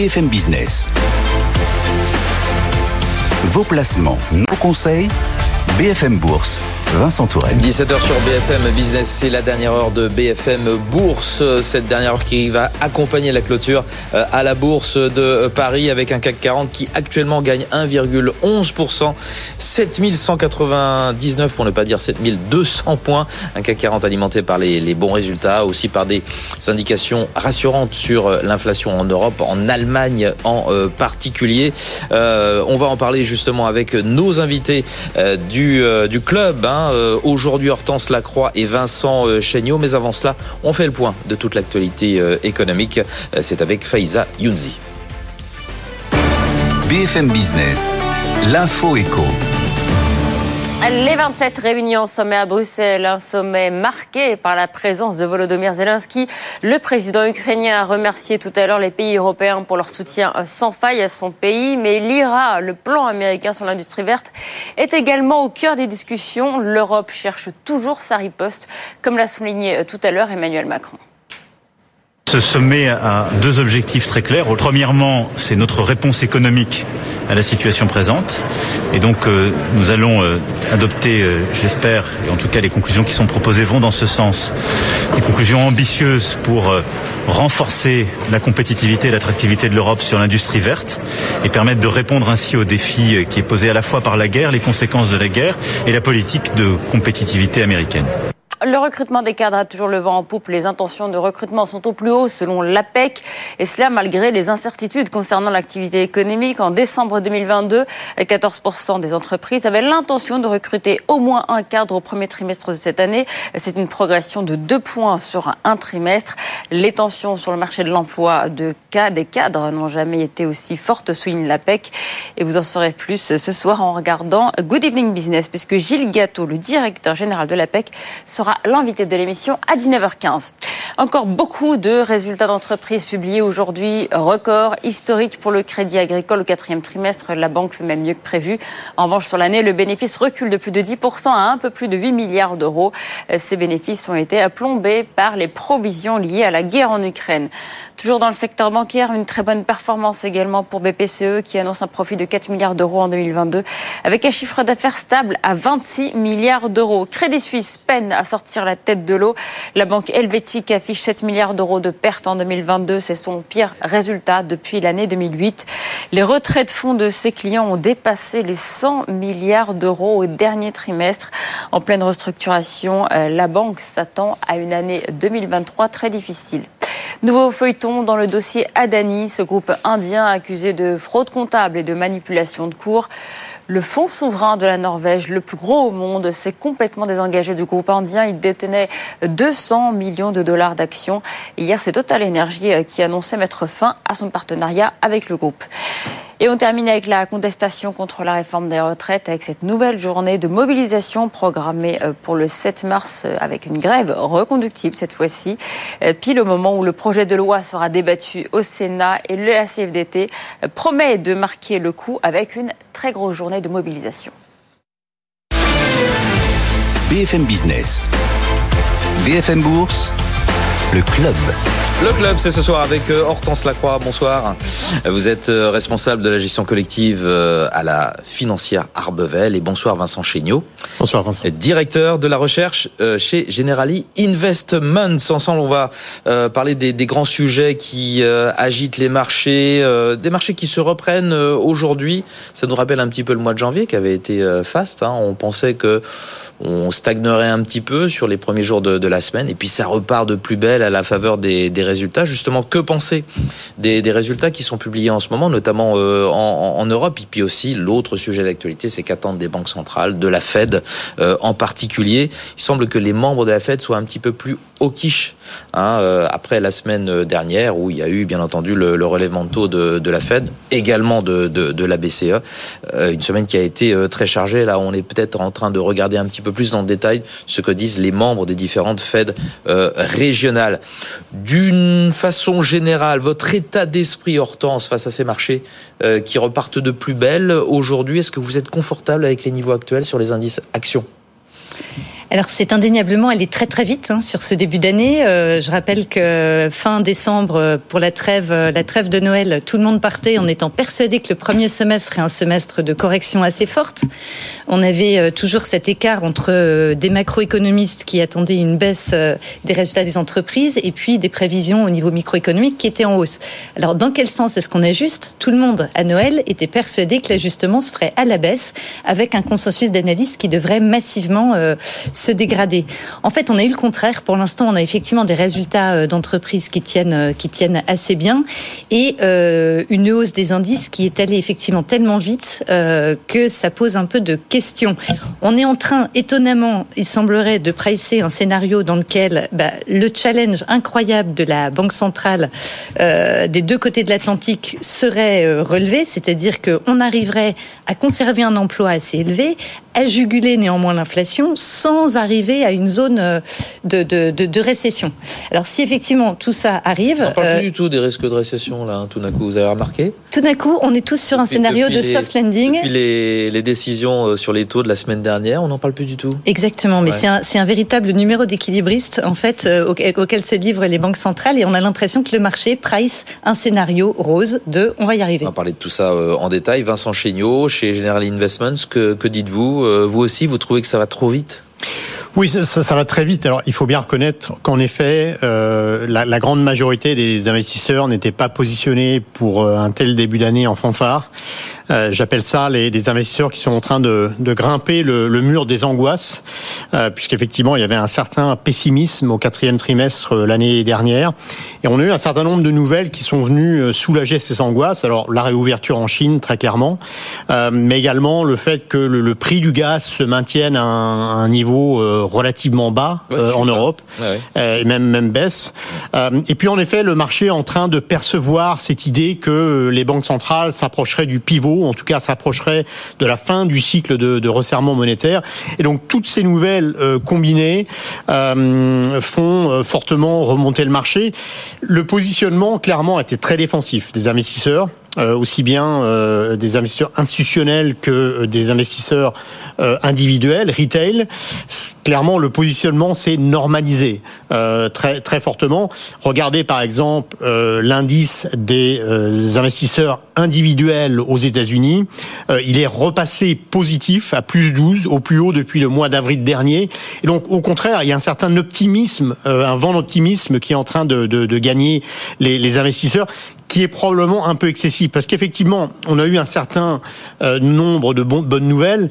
BFM Business. Vos placements, nos conseils, BFM Bourse Vincent Tourelle. 17h sur BFM Business, c'est la dernière heure de BFM Bourse. Cette dernière heure qui va accompagner la clôture euh, à la Bourse de Paris avec un CAC 40 qui actuellement gagne 1,11%. 7199 pour ne pas dire 7200 points. Un CAC 40 alimenté par les, bons résultats, aussi par des indications rassurantes sur euh, l'inflation en Europe, en Allemagne en euh, particulier. on va en parler justement avec nos invités du, du club. Hein, euh, aujourd'hui, Hortense Lacroix et Vincent euh, Chéniaud. Mais avant cela, on fait le point de toute l'actualité euh, économique. C'est avec Faiza Younzi. BFM Business, l'info éco. Les 27 réunions sommet à Bruxelles, un sommet marqué par la présence de Volodymyr Zelensky. Le président ukrainien a remercié tout à l'heure les pays européens pour leur soutien sans faille à son pays, mais l'IRA, le plan américain sur l'industrie verte, est également au cœur des discussions. L'Europe cherche toujours sa riposte, comme l'a souligné tout à l'heure Emmanuel Macron. Ce sommet a deux objectifs très clairs. Premièrement, c'est notre réponse économique à la situation présente. Et donc, euh, nous allons euh, adopter, euh, j'espère, et en tout cas les conclusions qui sont proposées vont dans ce sens, des conclusions ambitieuses pour renforcer la compétitivité et l'attractivité de l'Europe sur l'industrie verte et permettre de répondre ainsi aux défis qui est posé à la fois par la guerre, les conséquences de la guerre et la politique de compétitivité américaine. Le recrutement des cadres a toujours le vent en poupe. Les intentions de recrutement sont au plus haut selon l'APEC. Et cela malgré les incertitudes concernant l'activité économique. En décembre 2022, 14% des entreprises avaient l'intention de recruter au moins un cadre au premier trimestre de cette année. C'est une progression de deux points sur un trimestre. Les tensions sur le marché de l'emploi de cas des cadres n'ont jamais été aussi fortes, souligne l'APEC. Et vous en saurez plus ce soir en regardant Good Evening Business, puisque Gilles Gâteau, le directeur général de l'APEC, sera l'invité de l'émission à 19h15. Encore beaucoup de résultats d'entreprise publiés aujourd'hui. Record historique pour le crédit agricole au quatrième trimestre. La banque fait même mieux que prévu. En revanche, sur l'année, le bénéfice recule de plus de 10% à un peu plus de 8 milliards d'euros. Ces bénéfices ont été plombés par les provisions liées à la guerre en Ukraine. Toujours dans le secteur bancaire, une très bonne performance également pour BPCE qui annonce un profit de 4 milliards d'euros en 2022 avec un chiffre d'affaires stable à 26 milliards d'euros. Crédit Suisse peine à sortir la tête de l'eau. La banque helvétique affiche 7 milliards d'euros de pertes en 2022. C'est son pire résultat depuis l'année 2008. Les retraits de fonds de ses clients ont dépassé les 100 milliards d'euros au dernier trimestre. En pleine restructuration, euh, la banque s'attend à une année 2023 très difficile. Nouveau feuilleton dans le dossier Adani, ce groupe indien accusé de fraude comptable et de manipulation de cours. Le fonds souverain de la Norvège, le plus gros au monde, s'est complètement désengagé du groupe indien. Il détenait 200 millions de dollars d'actions. Hier, c'est Total Energy qui annonçait mettre fin à son partenariat avec le groupe. Et on termine avec la contestation contre la réforme des retraites, avec cette nouvelle journée de mobilisation programmée euh, pour le 7 mars, euh, avec une grève reconductible cette fois-ci, euh, pile au moment où le projet de loi sera débattu au Sénat et la CFDT promet de marquer le coup avec une très grosse journée de mobilisation. BFM Business, BFM Bourse, le club. Le club, c'est ce soir avec euh, Hortense Lacroix. Bonsoir. Vous êtes euh, responsable de la gestion collective euh, à la financière Arbevel. Et bonsoir Vincent Chéniaud. Bonsoir Vincent. Directeur de la recherche chez Generali Investments. Ensemble, on va parler des, grands sujets qui agitent les marchés, des marchés qui se reprennent aujourd'hui. Ça nous rappelle un petit peu le mois de janvier qui avait été faste. Hein. On pensait que on stagnerait un petit peu sur les premiers jours de, la semaine et puis ça repart de plus belle à la faveur des, Justement, que penser des, résultats qui sont publiés en ce moment, notamment euh, en, Europe? Et puis aussi l'autre sujet d'actualité, c'est qu'attendent des banques centrales, de la Fed euh, en particulier. Il semble que les membres de la Fed soient un petit peu plus au quiche hein, euh, après la semaine dernière où il y a eu bien entendu le, relèvement de taux de, la Fed, également de, de la BCE. une semaine qui a été très chargée. Là, on est peut-être en train de regarder un petit peu plus dans le détail ce que disent les membres des différentes Fed euh, régionales. D'une façon générale, votre état d'esprit, Hortense, face à ces marchés euh, qui repartent de plus belle aujourd'hui, est-ce que vous êtes confortable avec les niveaux actuels sur les indices actions? Alors c'est indéniablement, est très très vite hein, sur ce début d'année. Euh, je rappelle que fin décembre, pour la trêve, la trêve de Noël, tout le monde partait en étant persuadé que le premier semestre serait un semestre de correction assez forte. On avait euh, toujours cet écart entre euh, des macroéconomistes qui attendaient une baisse des résultats des entreprises et puis des prévisions au niveau microéconomique qui étaient en hausse. Alors dans quel sens est-ce qu'on ajuste? Tout le monde à Noël était persuadé que l'ajustement se ferait à la baisse avec un consensus d'analystes qui devrait massivement se dégrader. En fait, on a eu le contraire. Pour l'instant, on a effectivement des résultats euh, d'entreprises qui tiennent, euh, qui tiennent assez bien et euh, une hausse des indices qui est allée effectivement tellement vite que ça pose un peu de questions. On est en train, étonnamment, il semblerait, de pricer un scénario dans lequel bah, le challenge incroyable de la Banque centrale des deux côtés de l'Atlantique serait relevé, c'est-à-dire qu'on arriverait à conserver un emploi assez élevé, à juguler néanmoins l'inflation sans arriver à une zone euh, de, de, de, récession. Alors si effectivement tout ça arrive... On parle plus euh, du tout des risques de récession là, hein, tout d'un coup, vous avez remarqué? Tout d'un coup, on est tous sur un scénario de soft landing. Depuis les, les, décisions euh, sur les taux de la semaine dernière, on n'en parle plus du tout Exactement, mais c'est un, un, véritable numéro d'équilibriste en fait auquel se livrent les banques centrales et on a l'impression que le marché price un scénario rose de on va y arriver. On va parler de tout ça en détail. Vincent Chéniaud, chez General Investments, que, que dites-vous Vous aussi, vous trouvez que ça va trop vite? Oui, ça, ça, va très vite. Alors, il faut bien reconnaître qu'en effet, euh, la, la, grande majorité des investisseurs n'étaient pas positionnés pour euh, un tel début d'année en fanfare. Euh, j'appelle ça les, des investisseurs qui sont en train de, de grimper le, le, mur des angoisses, euh, puisqu'effectivement, il y avait un certain pessimisme au quatrième trimestre euh, l'année dernière. Et on a eu un certain nombre de nouvelles qui sont venues euh, soulager ces angoisses. Alors, la réouverture en Chine, très clairement, mais également le fait que le, le, prix du gaz se maintienne à un, un niveau relativement bas en Europe, ouais. et même, même baisse. et puis, en effet, le marché est en train de percevoir cette idée que les banques centrales s'approcheraient du pivot en tout cas s'approcherait de la fin du cycle de, resserrement monétaire. Et donc toutes ces nouvelles euh, combinées euh, font euh, fortement remonter le marché. Le positionnement clairement était très défensif des investisseurs. Euh, aussi bien euh, des investisseurs institutionnels que euh, des investisseurs individuels, retail. Clairement, le positionnement s'est normalisé très très fortement. Regardez par exemple l'indice des investisseurs individuels aux États-Unis. il est repassé positif à plus 12, au plus haut depuis le mois d'avril dernier. Et donc, au contraire, il y a un certain optimisme, un vent d'optimisme qui est en train de, de, de gagner les, les investisseurs qui est probablement un peu excessif, parce qu'effectivement, on a eu un certain euh, nombre de bonnes nouvelles,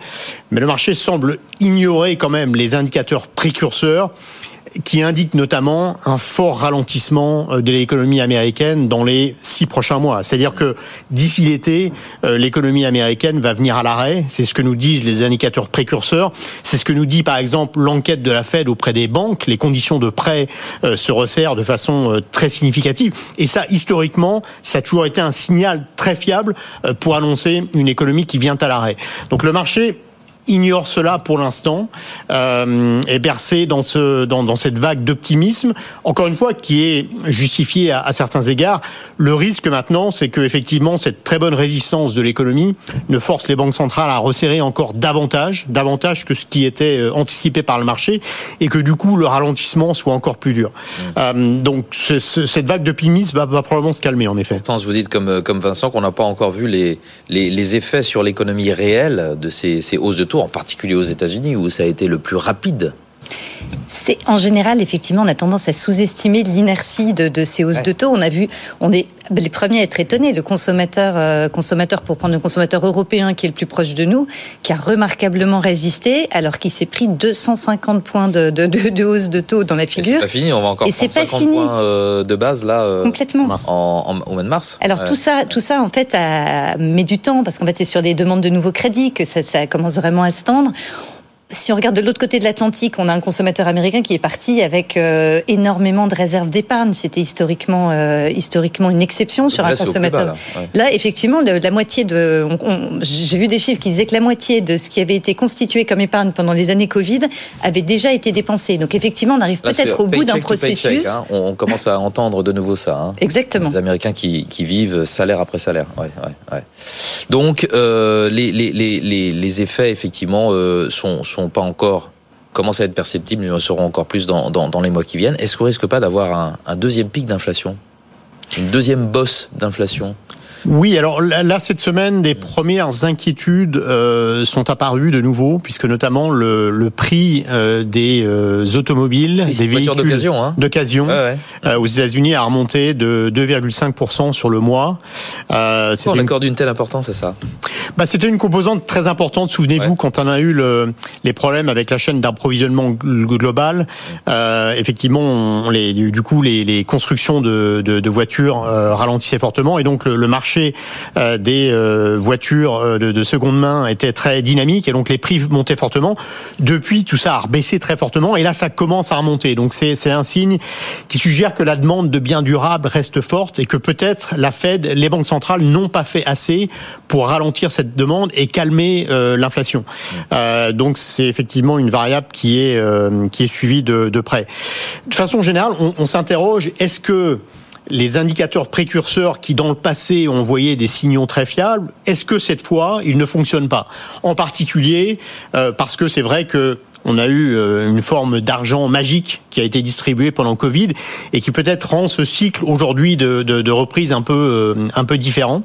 mais le marché semble ignorer quand même les indicateurs précurseurs qui indique notamment un fort ralentissement euh, de l'économie américaine dans les six prochains mois. C'est-à-dire que d'ici l'été, euh, l'économie américaine va venir à l'arrêt. C'est ce que nous disent les indicateurs précurseurs. C'est ce que nous dit par exemple l'enquête de la Fed auprès des banques. Les conditions de prêt euh, se resserrent de façon très significative. Et ça, historiquement, ça a toujours été un signal très fiable pour annoncer une économie qui vient à l'arrêt. Donc le marché ignore cela pour l'instant, euh, est bercé dans, ce, dans, dans cette vague d'optimisme, encore une fois, qui est justifiée à, à, certains égards. Le risque maintenant, c'est que effectivement cette très bonne résistance de l'économie ne force les banques centrales à resserrer encore davantage, davantage que ce qui était euh, anticipé par le marché, et que du coup le ralentissement soit encore plus dur. Mmh. Euh, donc ce, ce, cette vague d'optimisme va, va, probablement se calmer en effet. Pourtant, vous dites comme, comme Vincent qu'on n'a pas encore vu les, les, les effets sur l'économie réelle de ces, ces hausses de en particulier aux États-Unis, où ça a été le plus rapide c'est en général, effectivement, on a tendance à sous-estimer l'inertie de, de, ces hausses ouais. de taux. On a vu, on est les premiers à être étonnés. Le consommateur, euh, consommateur pour prendre le consommateur européen qui est le plus proche de nous, qui a remarquablement résisté, alors qu'il s'est pris 250 points de, de, de, hausse de taux dans la figure. C'est pas fini, on va encore Et prendre 50 fini. points euh, de base là. Euh, Complètement. En, en, au mois de mars. Alors ouais. tout ça, tout ça en fait a, met du temps parce qu'en fait c'est sur des demandes de nouveaux crédits que ça, ça commence vraiment à se tendre si on regarde de l'autre côté de l'Atlantique, on a un consommateur américain qui est parti avec euh, énormément de réserves d'épargne. C'était historiquement, euh, historiquement une exception sur un consommateur. Bas, là. Ouais. là. effectivement, le, la moitié de, j'ai vu des chiffres qui disaient que la moitié de ce qui avait été constitué comme épargne pendant les années Covid avait déjà été dépensé. Donc effectivement, on arrive peut-être au bout d'un processus. Paycheck, hein. on commence à entendre de nouveau ça. Hein. Exactement. Les Américains qui, qui, vivent salaire après salaire. Ouais, ouais, Donc euh, les, les, les, les, effets effectivement euh, sont, sont pas encore commence à être perceptible, nous en saurons encore plus dans, les mois qui viennent. Est-ce qu'on risque pas d'avoir un deuxième pic d'inflation? Une deuxième bosse d'inflation? Oui, alors là, cette semaine, des premières inquiétudes euh, sont apparues de nouveau, puisque notamment le, le prix euh, des euh, automobiles, des véhicules d'occasion, hein. d'occasion aux États-Unis a remonté de 2,5% sur le mois. Euh, Pourquoi on accorde une telle importance à ça? Bah, C'était une composante très importante, souvenez-vous, quand on a eu le, les problèmes avec la chaîne d'approvisionnement global. effectivement, on, les, du coup, les, les constructions de, de, de voitures ralentissaient fortement, et donc le, le marché marché euh, des euh, voitures euh, de, seconde main était très dynamique et donc les prix montaient fortement. Depuis, tout ça a baissé très fortement et là, ça commence à remonter. Donc c'est un signe qui suggère que la demande de biens durables reste forte et que peut-être la Fed, les banques centrales n'ont pas fait assez pour ralentir cette demande et calmer l'inflation. donc c'est effectivement une variable qui est qui est suivie de, près. De façon générale, on s'interroge est-ce que les indicateurs précurseurs qui, dans le passé, ont envoyé des signaux très fiables, est-ce que cette fois, ils ne fonctionnent pas? En particulier euh, parce que c'est vrai que on a eu euh, une forme d'argent magique qui a été distribué pendant Covid et qui peut-être rend ce cycle aujourd'hui de, de, reprise un peu euh, un peu différent.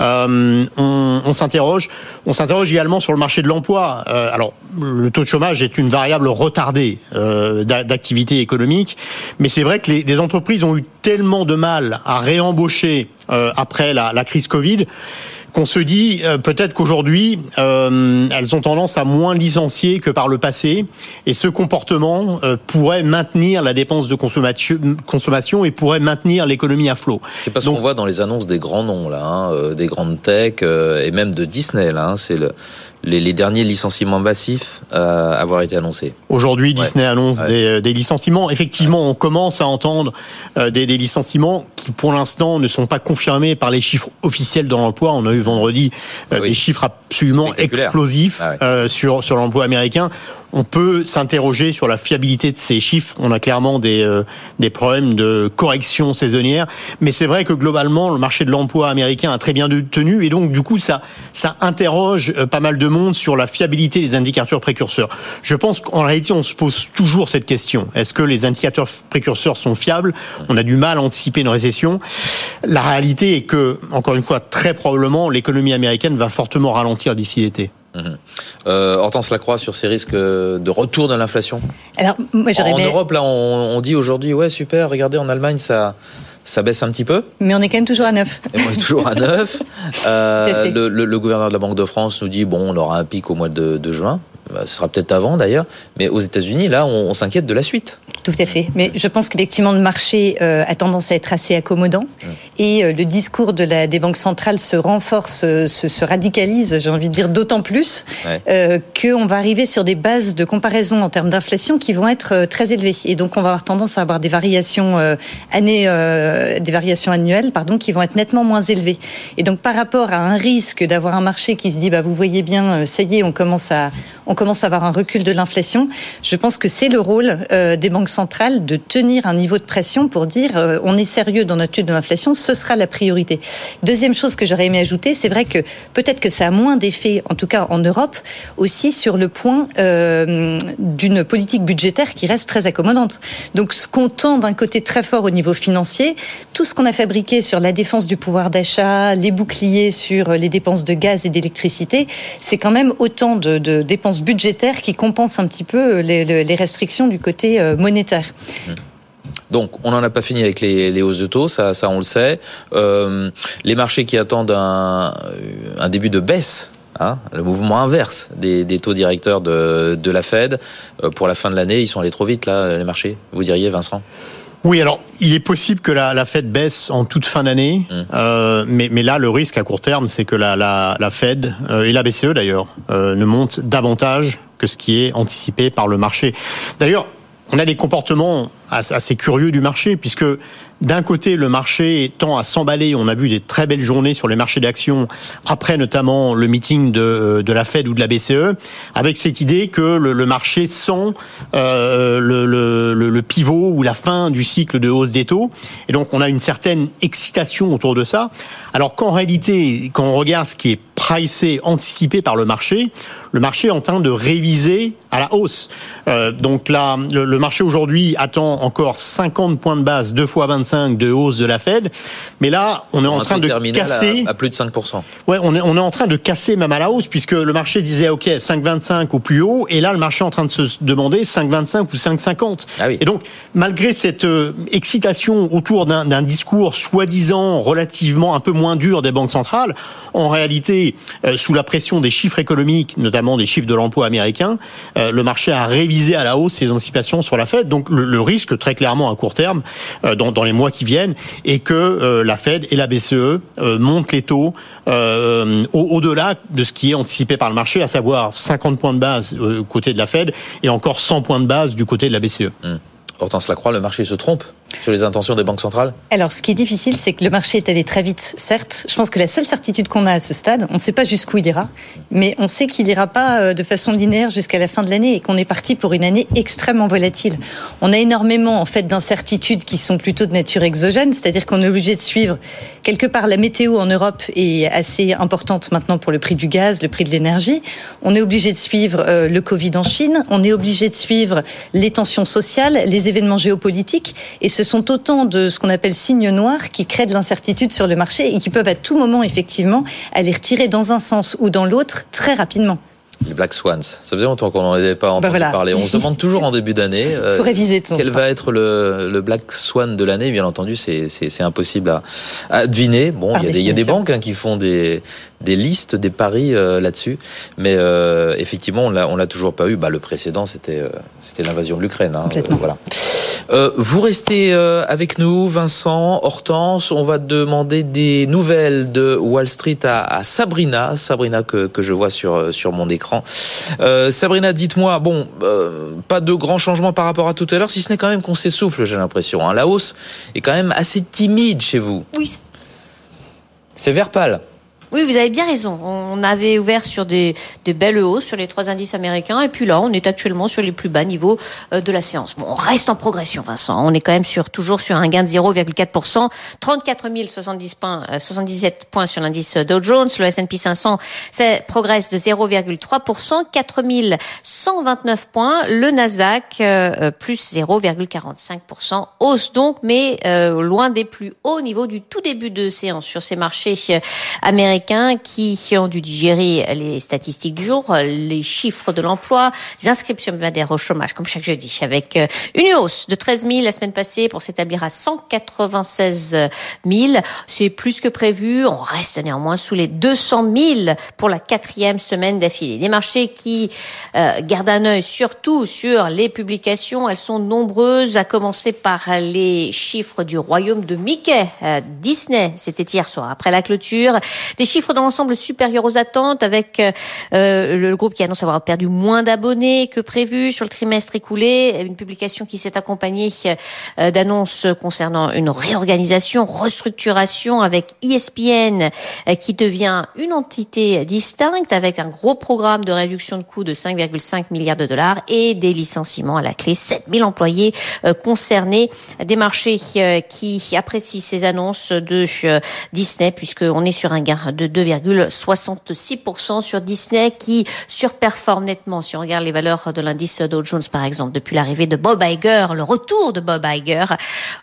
Euh, on, s'interroge, on s'interroge également sur le marché de l'emploi. Alors le taux de chômage est une variable retardée euh, d'activité économique, mais c'est vrai que les, entreprises ont eu tellement de mal à réembaucher après la crise Covid qu'on se dit euh, peut-être qu'aujourd'hui, euh, elles ont tendance à moins licencier que par le passé, et ce comportement euh, pourrait maintenir la dépense de consommation, et pourrait maintenir l'économie à flot. C'est parce qu'on voit dans les annonces des grands noms là, hein, des grandes tech et même de Disney là. Hein, c'est le, les, derniers licenciements massifs euh, avoir été annoncés. Aujourd'hui, Disney annonce Des, des, licenciements. Effectivement, on commence à entendre euh, des, des, licenciements qui, pour l'instant, ne sont pas confirmés par les chiffres officiels de l'emploi. On a eu vendredi euh, des chiffres absolument explosifs ah euh, sur sur l'emploi américain on peut s'interroger sur la fiabilité de ces chiffres. On a clairement des, euh, des problèmes de correction saisonnière, mais c'est vrai que globalement, le marché de l'emploi américain a très bien tenu, et donc du coup, ça, ça interroge euh, pas mal de monde sur la fiabilité des indicateurs précurseurs. Je pense qu'en réalité, on se pose toujours cette question. Est-ce que les indicateurs précurseurs sont fiables? On a du mal à anticiper une récession. La réalité est que, encore une fois, très probablement, l'économie américaine va fortement ralentir d'ici l'été. Mhm. Euh, Hortense Lacroix sur ces risques de retour de l'inflation? Alors, moi, en Europe, là, on, dit aujourd'hui, ouais, super, regardez, en Allemagne, ça, ça baisse un petit peu. Mais on est quand même toujours à 9. Et on est toujours à 9. Euh, le, le, gouverneur de la Banque de France nous dit, bon, on aura un pic au mois de, de juin. Bah, ce sera peut-être avant d'ailleurs, mais aux États-Unis, là, on, on s'inquiète de la suite. Tout à fait. Mais je pense qu'effectivement, le marché euh, a tendance à être assez accommodant et euh, le discours de la, des banques centrales se renforce, euh, se, se radicalise, j'ai envie de dire, d'autant plus ouais. qu'on va arriver sur des bases de comparaison en termes d'inflation qui vont être très élevées. Et donc, on va avoir tendance à avoir des variations années, des variations annuelles, pardon, qui vont être nettement moins élevées. Et donc, par rapport à un risque d'avoir un marché qui se dit, bah, vous voyez bien, ça y est, on commence à, on commence à avoir un recul de l'inflation. Je pense que c'est le rôle euh, des banques centrales de tenir un niveau de pression pour dire euh, on est sérieux dans notre étude de l'inflation, ce sera la priorité. Deuxième chose que j'aurais aimé ajouter, c'est vrai que peut-être que ça a moins d'effet, en tout cas en Europe, aussi sur le point euh, d'une politique budgétaire qui reste très accommodante. Donc ce qu'on tend d'un côté très fort au niveau financier, tout ce qu'on a fabriqué sur la défense du pouvoir d'achat, les boucliers sur les dépenses de gaz et d'électricité, c'est quand même autant de, de dépenses budgétaire qui compense un petit peu les, restrictions du côté euh, monétaire. Donc, on n'en a pas fini avec les, hausses de taux, ça, on le sait. Euh, les marchés qui attendent un, début de baisse Hein, le mouvement inverse des, taux directeurs de, la Fed. Euh, pour la fin de l'année, ils sont allés trop vite, là, les marchés, vous diriez, Vincent? Oui, alors il est possible que la, la Fed baisse en toute fin d'année, mmh. euh, mais, mais, là le risque à court terme, c'est que la, la, la Fed euh, et la BCE d'ailleurs euh, ne montent davantage que ce qui est anticipé par le marché. D'ailleurs, on a des comportements assez curieux du marché, puisque d'un côté, le marché tend à s'emballer. On a vu des très belles journées sur les marchés d'actions, après notamment le meeting de, la Fed ou de la BCE, avec cette idée que le, marché sent euh, le, pivot ou la fin du cycle de hausse des taux. Et donc, on a une certaine excitation autour de ça. Alors qu'en réalité, quand on regarde ce qui est pricé, anticipé par le marché, le marché est en train de réviser à la hausse. Euh, donc là, le, le marché aujourd'hui attend encore 50 points de base, 2 fois 25 de hausse de la Fed. Mais là, on est en train de casser. à, à plus de 5%. Ouais, on est, on est en train de casser même à la hausse puisque le marché disait OK 5,25 au plus haut et là le marché est en train de se demander 5,25 ou 5,50. Ah oui. Et donc malgré cette euh, excitation autour d'un d'un discours soi-disant relativement un peu moins dur des banques centrales, en réalité euh, sous la pression des chiffres économiques, notamment des chiffres de l'emploi américain, euh, le marché a révisé à la hausse ses anticipations sur la Fed. Donc le, risque très clairement à court terme euh, dans, les mois qui viennent est que euh, la Fed et la BCE montent les taux au- au-delà de ce qui est anticipé par le marché, à savoir 50 points de base côté de la Fed et encore 100 points de base du côté de la BCE. Hortense Lacroix, le marché se trompe? Sur les intentions des banques centrales Alors, ce qui est difficile, c'est que le marché est allé très vite, certes. Je pense que la seule certitude qu'on a à ce stade, on ne sait pas jusqu'où il ira, mais on sait qu'il n'ira pas euh, de façon linéaire jusqu'à la fin de l'année et qu'on est parti pour une année extrêmement volatile. On a énormément, en fait, d'incertitudes qui sont plutôt de nature exogène, c'est-à-dire qu'on est obligé de suivre quelque part la météo en Europe est assez importante maintenant pour le prix du gaz, le prix de l'énergie. On est obligé de suivre euh, le Covid en Chine. On est obligé de suivre les tensions sociales, les événements géopolitiques. Et ce sont autant de ce qu'on appelle signes noirs qui créent de l'incertitude sur le marché et qui peuvent à tout moment, effectivement, aller retirer dans un sens ou dans l'autre très rapidement. Les Black Swans. Ça faisait longtemps qu'on n'en avait pas entendu Bah voilà. parler. On se demande toujours en début d'année euh, quel va être le, le Black Swan de l'année. Bien entendu, c'est impossible à, à deviner. Bon, il y, a des- il y a des définition. banques hein, qui font des, des listes, des paris euh, là-dessus. Mais euh, effectivement, on l'a toujours pas eu. Bah, le précédent, c'était euh, c'était l'invasion de l'Ukraine. Hein, voilà. Vous restez avec nous, Vincent, Hortense. On va demander des nouvelles de Wall Street à, à Sabrina, Sabrina que, que je vois sur sur mon écran. Euh, Sabrina, dites-moi, bon, euh, pas de grands changements par rapport à tout à l'heure, si ce n'est quand même qu'on s'essouffle, j'ai l'impression. Hein. La hausse est quand même assez timide chez vous. Oui, C'est vert pâle. Oui, vous avez bien raison. On avait ouvert sur des, des belles hausses sur les trois indices américains et puis là, on est actuellement sur les plus bas niveaux euh, de la séance. Bon, on reste en progression, Vincent. On est quand même sur toujours sur un gain de 0,4%, 34 070 points, euh, 77 points sur l'indice Dow Jones. Le S&P 500 ça progresse de 0,3%, 4 129 points. Le Nasdaq euh, euh, plus 0,45%, hausse donc, mais euh, loin des plus hauts niveaux du tout début de séance sur ces marchés euh, américains qui ont dû digérer les statistiques du jour, les chiffres de l'emploi, les inscriptions hebdomadaires au chômage, comme chaque jeudi, avec euh, une hausse de 13 000 la semaine passée pour s'établir à 196 000. C'est plus que prévu. On reste néanmoins sous les 200 000 pour la quatrième semaine d'affilée. Des marchés qui euh, gardent un œil surtout sur les publications. Elles sont nombreuses, à commencer par les chiffres du royaume de Mickey. Euh, Disney, c'était hier soir, après la clôture. Des chiffres dans l'ensemble supérieurs aux attentes, avec euh, le groupe qui annonce avoir perdu moins d'abonnés que prévu sur le trimestre écoulé. Une publication qui s'est accompagnée euh, d'annonces concernant une réorganisation, restructuration avec ESPN euh, qui devient une entité distincte avec un gros programme de réduction de coûts de 5,5 milliards de dollars et des licenciements à la clé. 7000 employés euh, concernés, des marchés euh, qui apprécient ces annonces de euh, Disney puisqu'on est sur un gain de 2,66% sur Disney qui surperforme nettement si on regarde les valeurs de l'indice Dow Jones par exemple depuis l'arrivée de Bob Iger, le retour de Bob Iger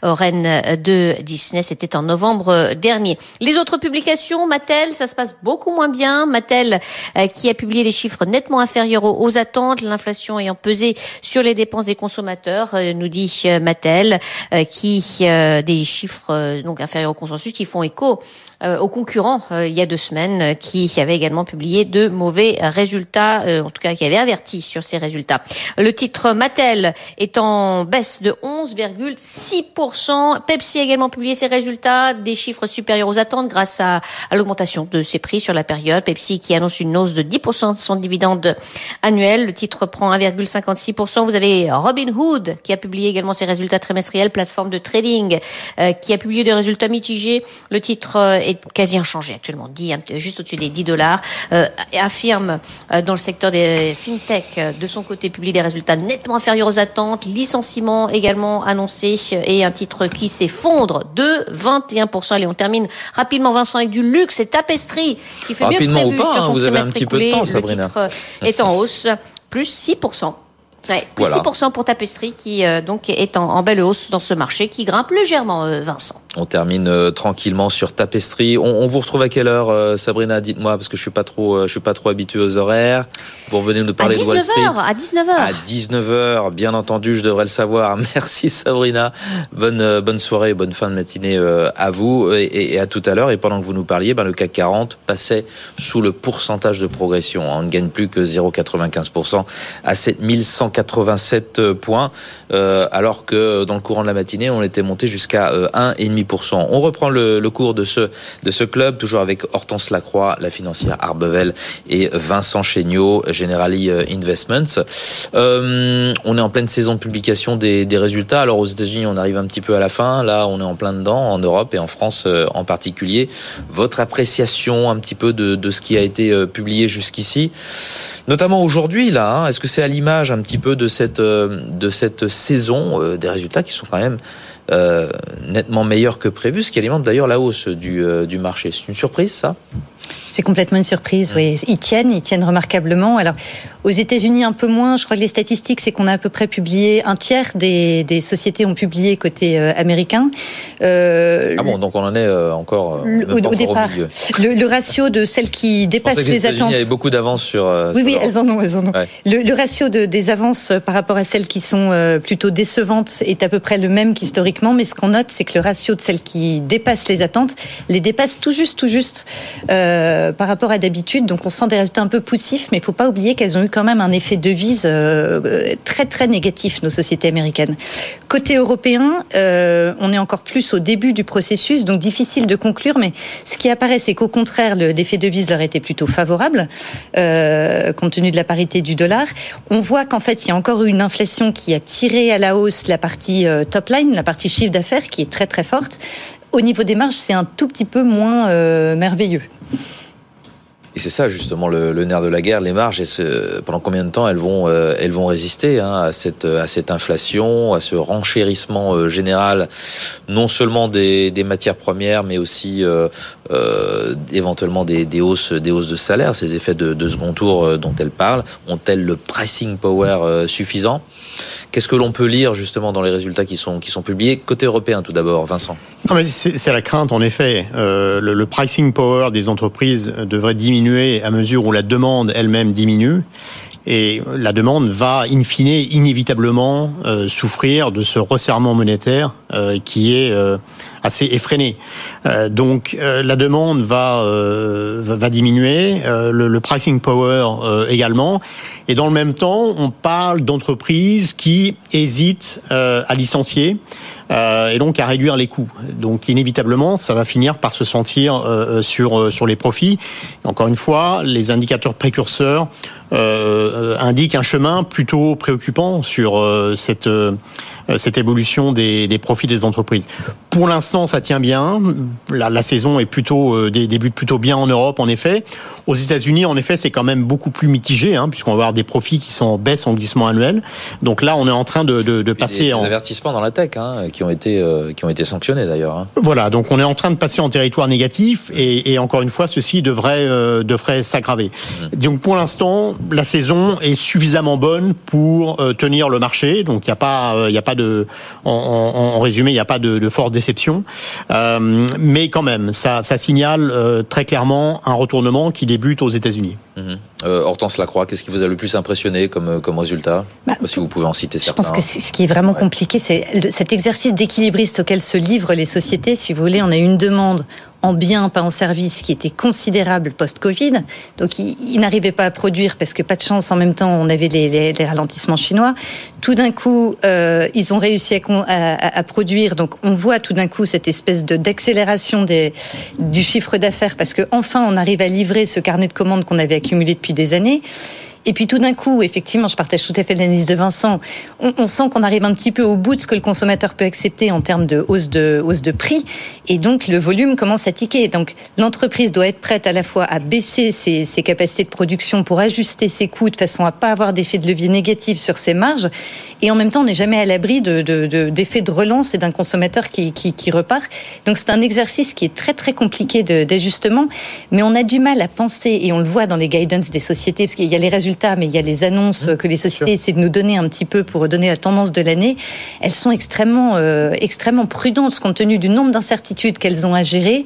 au règne de Disney, c'était en novembre dernier. Les autres publications, Mattel, ça se passe beaucoup moins bien. Mattel euh, qui a publié des chiffres nettement inférieurs aux, attentes, l'inflation ayant pesé sur les dépenses des consommateurs, euh, nous dit euh, Mattel, qui des chiffres donc inférieurs au consensus qui font écho aux concurrents euh, il y a deux semaines euh, qui avaient également publié de mauvais résultats, euh, en tout cas qui avaient averti sur ces résultats. Le titre Mattel est en baisse de 11,6%. Pepsi a également publié ses résultats, des chiffres supérieurs aux attentes grâce à, à l'augmentation de ses prix sur la période. Pepsi qui annonce une hausse de 10% de son dividende annuel. Le titre prend 1,56%. Vous avez Robinhood qui a publié également ses résultats trimestriels, plateforme de trading euh, qui a publié des résultats mitigés. Le titre euh, est est quasi inchangé actuellement, dit juste au-dessus des 10 dollars. affirme dans le secteur des fintech de son côté publie des résultats nettement inférieurs aux attentes, licenciements également annoncés et un titre qui s'effondre de 21%. Allez, on termine rapidement Vincent avec du luxe et tapisserie qui fait mieux que prévu pas, sur hein, son vous avez un petit peu de temps, Sabrina. Le titre est en hausse, plus 6%. Ouais, plus Voilà. 6% pour tapisserie qui euh, donc est en, en belle hausse dans ce marché qui grimpe légèrement, euh, Vincent. On termine euh, tranquillement sur Tapestry. On, on, vous retrouve à quelle heure, euh, Sabrina Dites-moi parce que je suis pas trop, euh, je suis pas trop habitué aux horaires. Vous revenez nous parler à 19 de Wall Street heures, à 19 h À 19 h bien entendu, je devrais le savoir. Merci Sabrina. Bonne bonne soirée, bonne fin de matinée à vous et, et, à tout à l'heure. Et pendant que vous nous parliez, ben le CAC 40 passait sous le pourcentage de progression. Hein. On ne gagne plus que 0,95% à 7187 points, euh, alors que dans le courant de la matinée, on était monté jusqu'à 1,5%. On reprend le, cours de ce, club, toujours avec Hortense Lacroix, la financière Arbevel et Vincent Chéniaud, Generali euh, Investments. Euh, on est en pleine saison de publication des, résultats. Alors aux États-Unis, on arrive un petit peu à la fin. Là, on est en plein dedans, en Europe et en France euh, en particulier. Votre appréciation un petit peu de, ce qui a été publié jusqu'ici, notamment aujourd'hui, hein. est-ce que c'est à l'image un petit peu de cette, de cette saison, des résultats qui sont quand même nettement meilleurs que prévu, ce qui alimente d'ailleurs la hausse du, euh, du marché. C'est une surprise, ça? C'est complètement une surprise, oui. Ils tiennent, ils tiennent remarquablement. Alors, aux États-Unis, un peu moins. Je crois que les statistiques, c'est qu'on a à peu près publié un tiers des, des sociétés ont publié côté euh, américain. Euh, Ah bon, donc on en est euh, encore, le- au, départ, le, le ratio de celles qui Je dépassent pensais que les les attentes. avaient beaucoup d'avance sur. euh, Oui, sur oui, l'Europe. elles en ont, elles en ont. Ouais. Le, le ratio de, des avances par rapport à celles qui sont plutôt décevantes est à peu près le même qu'historiquement, mais ce qu'on note, c'est que le ratio de celles qui dépassent les attentes les dépasse tout juste, tout juste euh, par rapport à d'habitude. Donc on sent des résultats un peu poussifs, mais il faut pas oublier qu'elles ont eu quand même un effet devise euh, très très négatif, nos sociétés américaines. Côté européen, euh, on est encore plus au début du processus, donc difficile de conclure, mais ce qui apparaît, c'est qu'au contraire, le- l'effet devise leur était plutôt favorable, euh, compte tenu de la parité du dollar. On voit qu'en fait, il y a encore eu une inflation qui a tiré à la hausse la partie euh, top line, la partie chiffre d'affaires, qui est très très forte. Au niveau des marges, c'est un tout petit peu moins euh, merveilleux. Et c'est ça justement le, nerf de la guerre, les marges. Et pendant combien de temps elles vont, euh, elles vont résister hein, à cette, à cette inflation, à ce renchérissement euh, général, non seulement des, des matières premières, mais aussi éventuellement des, des hausses, des hausses de salaire. Ces effets de, de second tour dont elles parlent ont-elles le pricing power suffisant? Qu'est-ce que l'on peut lire justement dans les résultats qui sont, qui sont publiés côté européen tout d'abord, Vincent? Non, mais c'est la crainte, en effet. Euh, le, pricing power des entreprises devrait diminuer à mesure où la demande elle-même diminue. Et la demande va, in fine, inévitablement euh, souffrir de ce resserrement monétaire euh, qui est assez effréné. Euh, donc euh, la demande va, euh, va, diminuer, euh, le, le pricing power euh, également. Et dans le même temps, on parle d'entreprises qui hésitent à licencier et donc à réduire les coûts. Donc inévitablement, ça va finir par se sentir sur sur les profits. Encore une fois, les indicateurs précurseurs indiquent un chemin plutôt préoccupant sur cette cette évolution des, des profits des entreprises. Pour l'instant, ça tient bien. La, la saison est plutôt euh, dé- débute plutôt bien en Europe, en effet. Aux États-Unis, en effet, c'est quand même beaucoup plus mitigé, hein, puisqu'on va avoir des profits qui sont en baisse en glissement annuel. Donc là, on est en train de, de, de Puis passer des, des en avertissements dans la tech hein, qui ont été, euh, qui ont été sanctionnés d'ailleurs. hein. Voilà, donc on est en train de passer en territoire négatif et, et encore une fois, ceci devrait euh, devrait s'aggraver. Donc pour l'instant, la saison est suffisamment bonne pour euh, tenir le marché. Donc il n'y a pas euh, il a pas de en, en- en résumé, il n'y a pas de, de forte déception, Euh, mais quand même, ça ça signale euh, très clairement un retournement qui débute aux États-Unis. Mhm. Euh, Hortense Lacroix, qu'est-ce qui vous a le plus impressionné comme, comme résultat? Bah, Je Si vous pouvez en citer Je certains. pense que ce qui est vraiment compliqué, c'est cet exercice d'équilibriste auquel se livrent les sociétés. Si vous voulez, on a une demande en biens, pas en services, qui était considérable post-Covid. Donc, ils, n'arrivaient pas à produire parce que pas de chance. En même temps, on avait les, ralentissements chinois. Tout d'un coup, euh, ils ont réussi à, produire. Donc, on voit tout d'un coup cette espèce d'accélération du chiffre d'affaires parce que enfin, on arrive à livrer ce carnet de commandes qu'on avait accumulé depuis des années. Et puis tout d'un coup, effectivement, je partage tout à fait l'analyse de Vincent. On, sent qu'on arrive un petit peu au bout de ce que le consommateur peut accepter en termes de hausse de hausse de prix, et donc le volume commence à tiquer. Donc l'entreprise doit être prête à la fois à baisser ses, capacités de production pour ajuster ses coûts de façon à pas avoir d'effet de levier négatif sur ses marges, et en même temps, on n'est jamais à l'abri de, de, de, d'effets de relance et d'un consommateur qui, qui, qui repart. Donc c'est un exercice qui est très très compliqué d'ajustement, mais on a du mal à penser, et on le voit dans les guidance des sociétés, parce qu'il y a les résultats, mais il y a les annonces mmh, que les sociétés essaient de nous donner un petit peu pour donner la tendance de l'année. Elles sont extrêmement, euh, extrêmement prudentes compte tenu du nombre d'incertitudes qu'elles ont à gérer.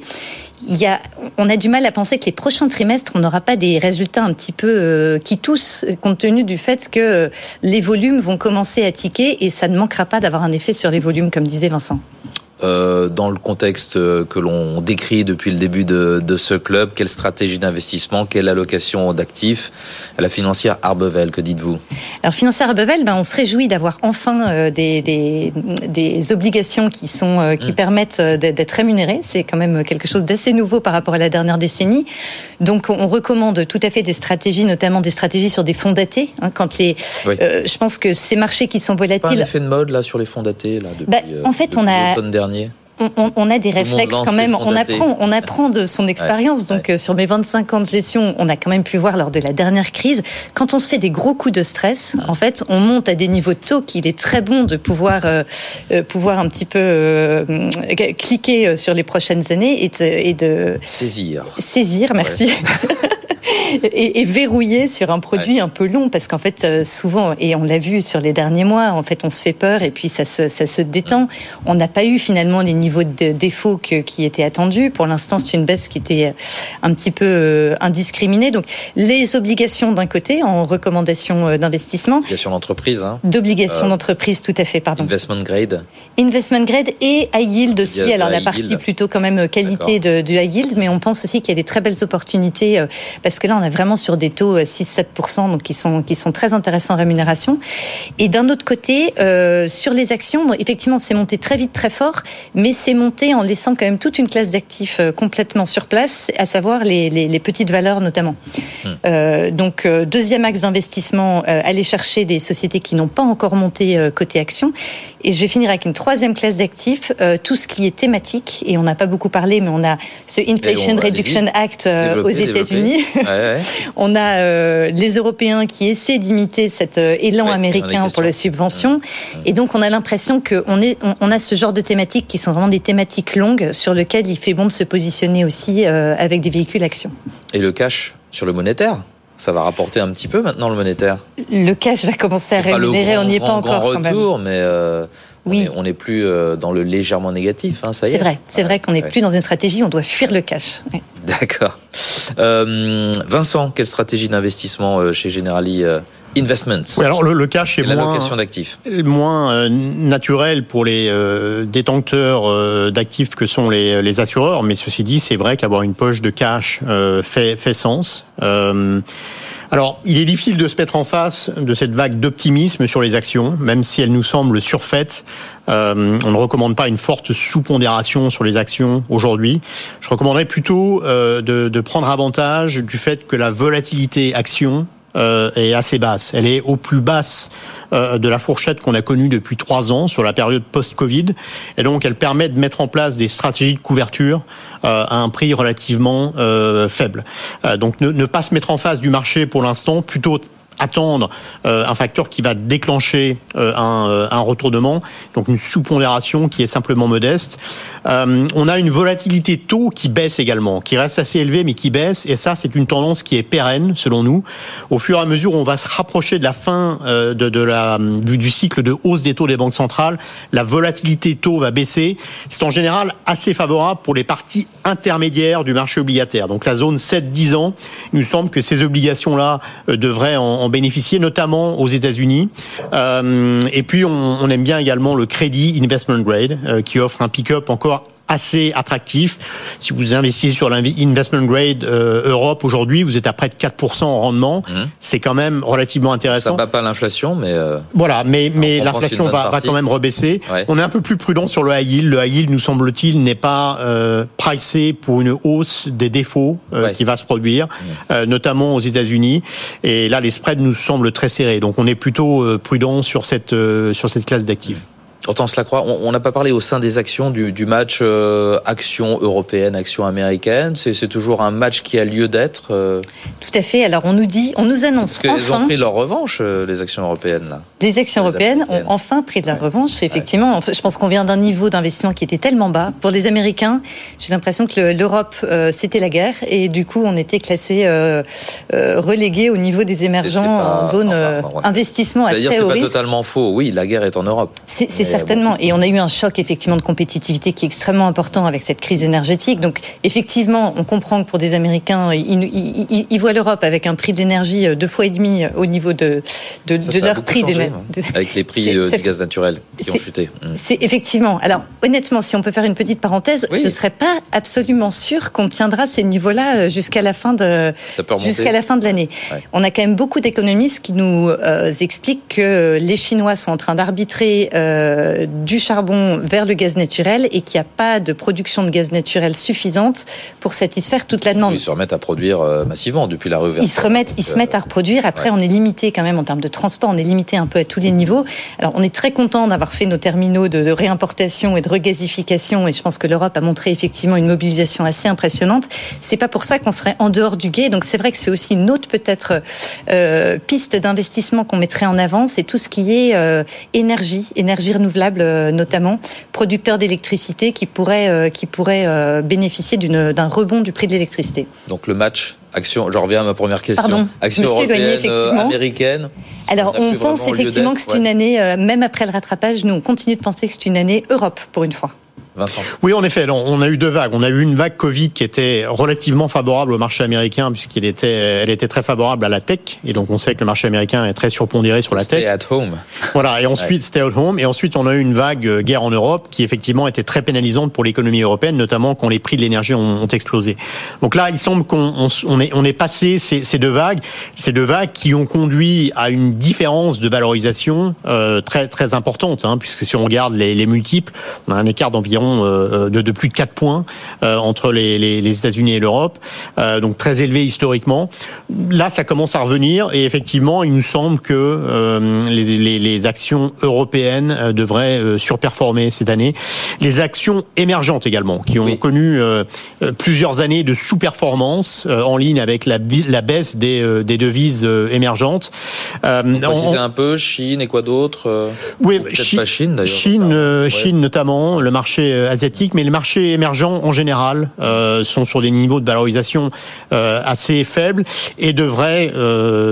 Il y a, on a du mal à penser que les prochains trimestres, on n'aura pas des résultats un petit peu euh, qui toussent, compte tenu du fait que euh, les volumes vont commencer à tiquer et ça ne manquera pas d'avoir un effet sur les volumes, comme disait Vincent. Euh, dans le contexte que l'on décrit depuis le début de, de ce club Quelle stratégie d'investissement Quelle allocation d'actifs La financière Arbevel, que dites-vous? Alors financière Arbevel, ben, on se réjouit d'avoir enfin euh, des, des, des, obligations qui, sont, euh, qui mmh. permettent euh, d'être rémunérées. C'est quand même quelque chose d'assez nouveau par rapport à la dernière décennie. Donc on recommande tout à fait des stratégies, notamment des stratégies sur des fonds datés. Hein, quand les, oui. euh, je pense que ces marchés qui sont volatiles... Pas un effet de mode là sur les fonds datés là, depuis, ben, En fait, depuis on a... dernier on, a des réflexes quand même. On apprend, on apprend de son expérience. Ouais, Donc, ouais. Euh, sur mes 25 ans de gestion, on a quand même pu voir lors de la dernière crise, quand on se fait des gros coups de stress, ouais. en fait, on monte à des niveaux de taux qu'il est très bon de pouvoir, euh, euh, pouvoir un petit peu cliquer sur les prochaines années et et de saisir. Saisir, merci. et, et, verrouiller sur un produit ouais. un peu long parce qu'en fait euh, souvent et on l'a vu sur les derniers mois en fait on se fait peur et puis ça se, ça se détend. On n'a pas eu finalement les niveaux de défaut que, qui étaient attendus. Pour l'instant c'est une baisse qui était un petit peu euh, indiscriminée. Donc les obligations d'un côté en recommandation euh, d'investissement. Obligation d'entreprise hein. d'obligation euh, d'entreprise tout à fait pardon. investment grade. Investment grade et high yield aussi. alors la partie yield. plutôt quand même qualité de, du high yield mais on pense aussi qu'il y a des très belles opportunités parce que là on a vraiment sur des taux 6-7%, donc qui sont, qui sont très intéressants en rémunération. Et d'un autre côté, euh, sur les actions, bon, effectivement, c'est monté très vite, très fort, mais c'est monté en laissant quand même toute une classe d'actifs euh, complètement sur place, à savoir les, les, les petites valeurs notamment. Mmh. Euh, donc, euh, deuxième axe d'investissement, euh, aller chercher des sociétés qui n'ont pas encore monté euh, côté action. Et je vais finir avec une troisième classe d'actifs, tout ce qui est thématique, et on n'a pas beaucoup parlé, mais on a ce Inflation Reduction Act aux États-Unis. Ouais, on a euh, les Européens qui essaient d'imiter cet euh, élan ouais, américain pour la subvention. Mmh. Et donc, on a l'impression qu'on on, on, a ce genre de thématiques qui sont vraiment des thématiques longues sur lesquelles il fait bon de se positionner aussi euh, avec des véhicules actions. Et le cash sur le monétaire ça va rapporter un petit peu maintenant le monétaire? Le cash va commencer à rémunérer, on n'y est pas encore. Grand retour, mais euh, oui. on n'est plus dans le légèrement négatif. Hein, ça y est. C'est vrai, c'est ouais, vrai qu'on n'est ouais. plus dans une stratégie, on doit fuir le cash. Ouais. D'accord. Euh, Vincent, quelle stratégie d'investissement euh, chez Generali euh, Investments. Oui, alors le, le cash est moins, moins euh, naturel pour les euh, détenteurs euh, d'actifs que sont les, les, assureurs, mais ceci dit, c'est vrai qu'avoir une poche de cash fait, fait sens. Alors, il est difficile de se mettre en face de cette vague d'optimisme sur les actions, même si elle nous semble surfaite. Euh, on ne recommande pas une forte sous-pondération sur les actions aujourd'hui. Je recommanderais plutôt euh, de, de, prendre avantage du fait que la volatilité action euh, est assez basse. Elle est au plus basse euh, de la fourchette qu'on a connue depuis trois ans sur la période post-Covid. Et donc, elle permet de mettre en place des stratégies de couverture euh, à un prix relativement euh, faible. Donc, ne, ne, pas se mettre en face du marché pour l'instant, plutôt attendre euh, un facteur qui va déclencher euh, un, euh, un, retournement, donc une sous-pondération qui est simplement modeste. Euh, on a une volatilité taux qui baisse également, qui reste assez élevée mais qui baisse, et ça c'est une tendance qui est pérenne selon nous. Au fur et à mesure on va se rapprocher de la fin de, la, du, cycle de hausse des taux des banques centrales, la volatilité taux va baisser. C'est en général assez favorable pour les parties intermédiaires du marché obligataire. Donc la zone 7-10 ans, il nous semble que ces obligations-là devraient en bénéficier, notamment aux États-Unis. Euh, et puis, on, on, aime bien également le crédit investment grade, euh, qui offre un pick-up encore assez attractif. Si vous investissez sur l'investment grade euh, Europe aujourd'hui, vous êtes à près de 4% en rendement. Mmh. C'est quand même relativement intéressant. Ça bat pas l'inflation, mais euh, voilà, mais mais l'inflation va, va, quand même rebaisser. On est un peu plus prudent sur le high yield. Le high yield, nous semble-t-il, n'est pas euh, pricé pour une hausse des défauts euh, qui va se produire, mmh. notamment aux États-Unis. Et là, les spreads nous semblent très serrés. Donc, on est plutôt prudent sur cette sur cette classe d'actifs. Hortense Lacroix, on n'a pas parlé au sein des actions du, du match euh, action européenne, action américaine. C'est toujours un match qui a lieu d'être. Euh... Tout à fait. Alors on nous dit, on nous annonce Parce enfin. ont pris leur revanche, euh, les actions européennes. Là. Les actions européennes ont enfin pris de la revanche. Effectivement, je pense qu'on vient d'un niveau d'investissement qui était tellement bas. Pour les Américains, j'ai l'impression que l'Europe, c'était la guerre. Et du coup, on était classé relégué au niveau des émergents en zone investissement à très dire, C'est pas totalement faux. Oui, la guerre est en Europe. C'est certainement. Et on a eu un choc effectivement de compétitivité qui est extrêmement important avec cette crise énergétique. Donc effectivement, on comprend que pour des Américains, ils, ils, voient l'Europe avec un prix d'énergie euh, deux fois et demi euh, au niveau de, de, de leur prix d'énergie. Hein, avec les prix euh, du gaz naturel qui ont chuté. Mm. C'est effectivement. Alors honnêtement, si on peut faire une petite parenthèse, je ne serais pas absolument sûr qu'on tiendra ces niveaux-là jusqu'à la fin de jusqu'à la fin de l'année. On a quand même beaucoup d'économistes qui nous expliquent que les Chinois sont en train d'arbitrer euh, du charbon vers le gaz naturel et qu'il n'y a pas de production de gaz naturel suffisante pour satisfaire toute la demande. Ils se remettent à produire euh, massivement depuis la réouverture. Ils se remettent, ils se mettent à reproduire. Après, on est limité quand même en termes de transport, on est limité un peu à tous les niveaux. Alors, on est très content d'avoir fait nos terminaux de, réimportation et de regasification et je pense que l'Europe a montré effectivement une mobilisation assez impressionnante. C'est pas pour ça qu'on serait en dehors du guet. Donc, c'est vrai que c'est aussi une autre peut-être euh, piste d'investissement qu'on mettrait en avant, c'est tout ce qui est énergie, énergie renouvelable euh, notamment, producteurs d'électricité qui pourraient, euh, qui pourraient euh, bénéficier d'un rebond du prix de l'électricité. Donc le match Action, je reviens à ma première question. Pardon, action européenne, américaine. Alors, on, pense effectivement que c'est une année, même après le rattrapage, nous, on continue de penser que c'est une année Europe, pour une fois. Oui, en effet, on a eu deux vagues. On a eu une vague Covid qui était relativement favorable au marché américain puisqu'elle était, elle était très favorable à la tech. Et donc, on sait que le marché américain est très surpondéré sur la tech. Stay at home. Voilà. Et ensuite, stay at home. Et ensuite, on a eu une vague euh, guerre en Europe qui effectivement était très pénalisante pour l'économie européenne, notamment quand les prix de l'énergie ont, explosé. Donc là, il semble qu'on on, est, on est passé ces, ces, deux vagues, ces deux vagues qui ont conduit à une différence de valorisation euh, très très importante, hein, puisque si on regarde les, les multiples, on a un écart d'environ euh, de, de, plus de 4 points euh, entre les, les, les États-Unis et l'Europe, euh, donc très élevé historiquement. Là, ça commence à revenir et effectivement, il nous semble que les, les, actions européennes devraient surperformer cette année. Les actions émergentes également, qui ont connu plusieurs années de sous-performance en ligne avec la, la baisse des, des devises émergentes. Euh, on, un peu Chine et quoi d'autre Oui, Chine, Chine, Chine, Chine notamment, le marché euh, asiatiques, mais les marchés émergents en général euh, sont sur des niveaux de valorisation euh, assez faibles et devraient